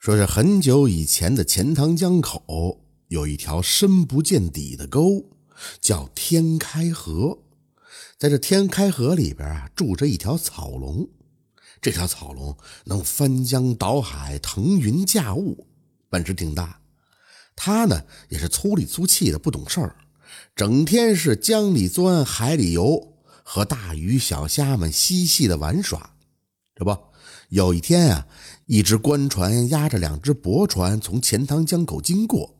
说是很久以前的钱塘江口有一条深不见底的沟，叫天开河。在这天开河里边啊，住着一条草龙。这条草龙能翻江倒海、腾云驾雾，本事挺大。它呢也是粗里粗气的，不懂事儿，整天是江里钻、海里游，和大鱼小虾们嬉戏的玩耍。这不，有一天啊，一只官船压着两只驳船从钱塘江口经过，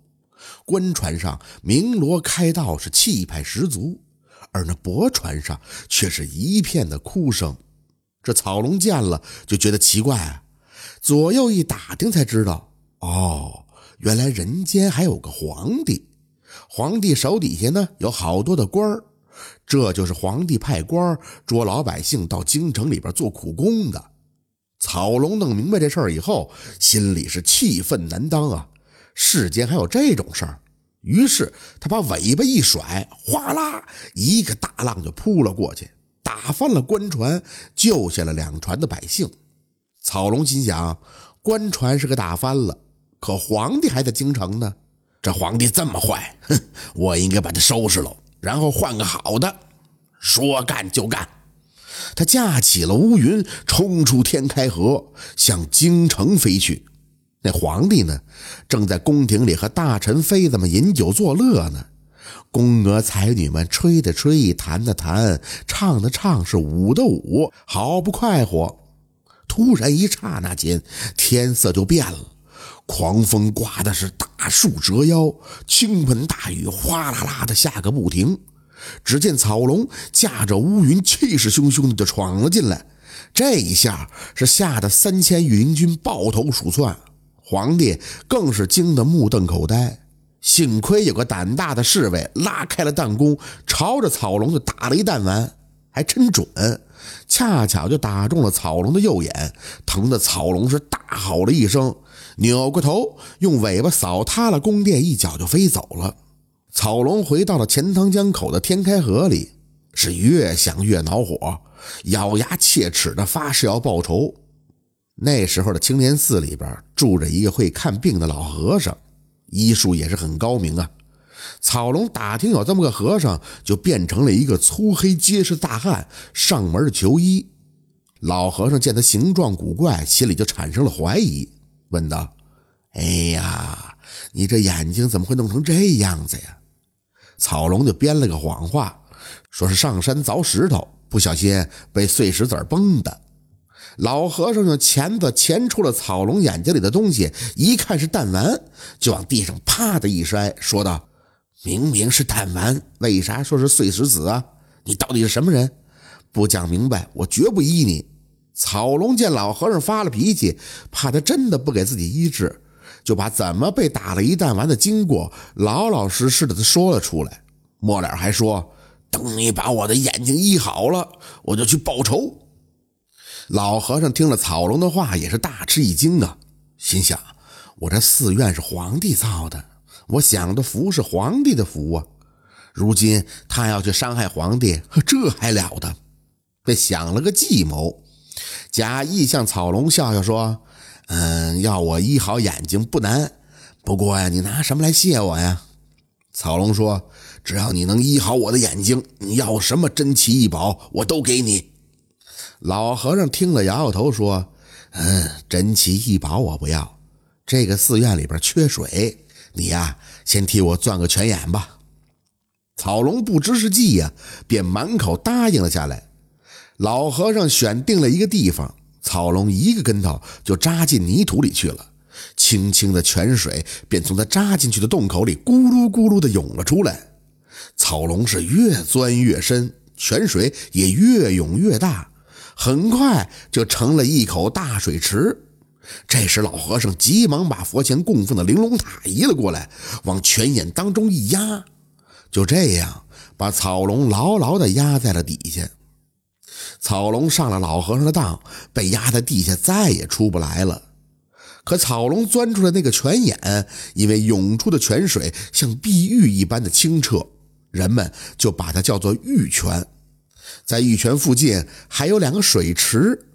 官船上鸣锣开道，是气派十足，而那驳船上却是一片的哭声。这草龙见了就觉得奇怪啊，左右一打听才知道，哦，原来人间还有个皇帝，皇帝手底下呢有好多的官儿，这就是皇帝派官捉老百姓到京城里边做苦工的。草龙弄明白这事儿以后，心里是气愤难当啊！世间还有这种事儿？于是他把尾巴一甩，哗啦，一个大浪就扑了过去。打翻了官船，救下了两船的百姓。草龙心想：官船是个打翻了，可皇帝还在京城呢。这皇帝这么坏，哼，我应该把他收拾了，然后换个好的。说干就干，他架起了乌云，冲出天开河，向京城飞去。那皇帝呢，正在宫廷里和大臣妃子们饮酒作乐呢。宫娥才女们吹的吹，弹的弹，唱的唱，是舞的舞，好不快活。突然一刹那间，天色就变了，狂风刮的是大树折腰，倾盆大雨哗啦啦的下个不停。只见草龙驾着乌云，气势汹汹的就闯了进来。这一下是吓得三千御林军抱头鼠窜，皇帝更是惊得目瞪口呆。幸亏有个胆大的侍卫拉开了弹弓，朝着草龙就打了一弹丸，还真准，恰巧就打中了草龙的右眼，疼得草龙是大吼了一声，扭过头用尾巴扫塌了宫殿，一脚就飞走了。草龙回到了钱塘江口的天开河里，是越想越恼火，咬牙切齿的发誓要报仇。那时候的青莲寺里边住着一个会看病的老和尚。医术也是很高明啊！草龙打听有这么个和尚，就变成了一个粗黑结实的大汉，上门求医。老和尚见他形状古怪，心里就产生了怀疑，问道：“哎呀，你这眼睛怎么会弄成这样子呀？”草龙就编了个谎话，说是上山凿石头，不小心被碎石子崩的。老和尚用钳子钳出了草龙眼睛里的东西，一看是弹丸，就往地上啪的一摔，说道：“明明是弹丸，为啥说是碎石子啊？你到底是什么人？不讲明白，我绝不医你。”草龙见老和尚发了脾气，怕他真的不给自己医治，就把怎么被打了一弹丸的经过老老实实的说了出来。末了还说：“等你把我的眼睛医好了，我就去报仇。”老和尚听了草龙的话，也是大吃一惊啊，心想：我这寺院是皇帝造的，我享的福是皇帝的福啊，如今他要去伤害皇帝，这还了得？便想了个计谋，假意向草龙笑笑说：“嗯，要我医好眼睛不难，不过呀，你拿什么来谢我呀？”草龙说：“只要你能医好我的眼睛，你要什么珍奇异宝，我都给你。”老和尚听了，摇摇头说：“嗯，珍奇异宝我不要。这个寺院里边缺水，你呀，先替我钻个泉眼吧。”草龙不知是计呀，便满口答应了下来。老和尚选定了一个地方，草龙一个跟头就扎进泥土里去了。清清的泉水便从它扎进去的洞口里咕噜咕噜的涌了出来。草龙是越钻越深，泉水也越涌越大。很快就成了一口大水池。这时，老和尚急忙把佛前供奉的玲珑塔移了过来，往泉眼当中一压，就这样把草龙牢牢地压在了底下。草龙上了老和尚的当，被压在地下，再也出不来了。可草龙钻出来那个泉眼，因为涌出的泉水像碧玉一般的清澈，人们就把它叫做玉泉。在玉泉附近还有两个水池，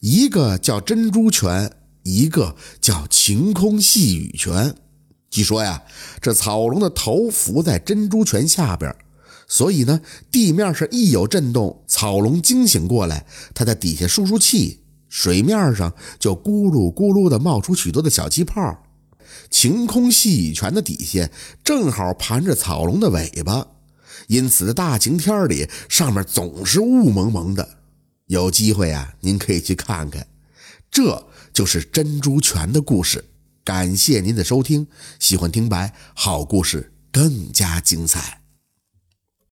一个叫珍珠泉，一个叫晴空细雨泉。据说呀，这草龙的头伏在珍珠泉下边，所以呢，地面上一有震动，草龙惊醒过来，它在底下输输气，水面上就咕噜咕噜的冒出许多的小气泡。晴空细雨泉的底下正好盘着草龙的尾巴，因此大晴天里上面总是雾蒙蒙的。有机会啊，您可以去看看，这就是珍珠泉的故事。感谢您的收听，喜欢听白好故事更加精彩。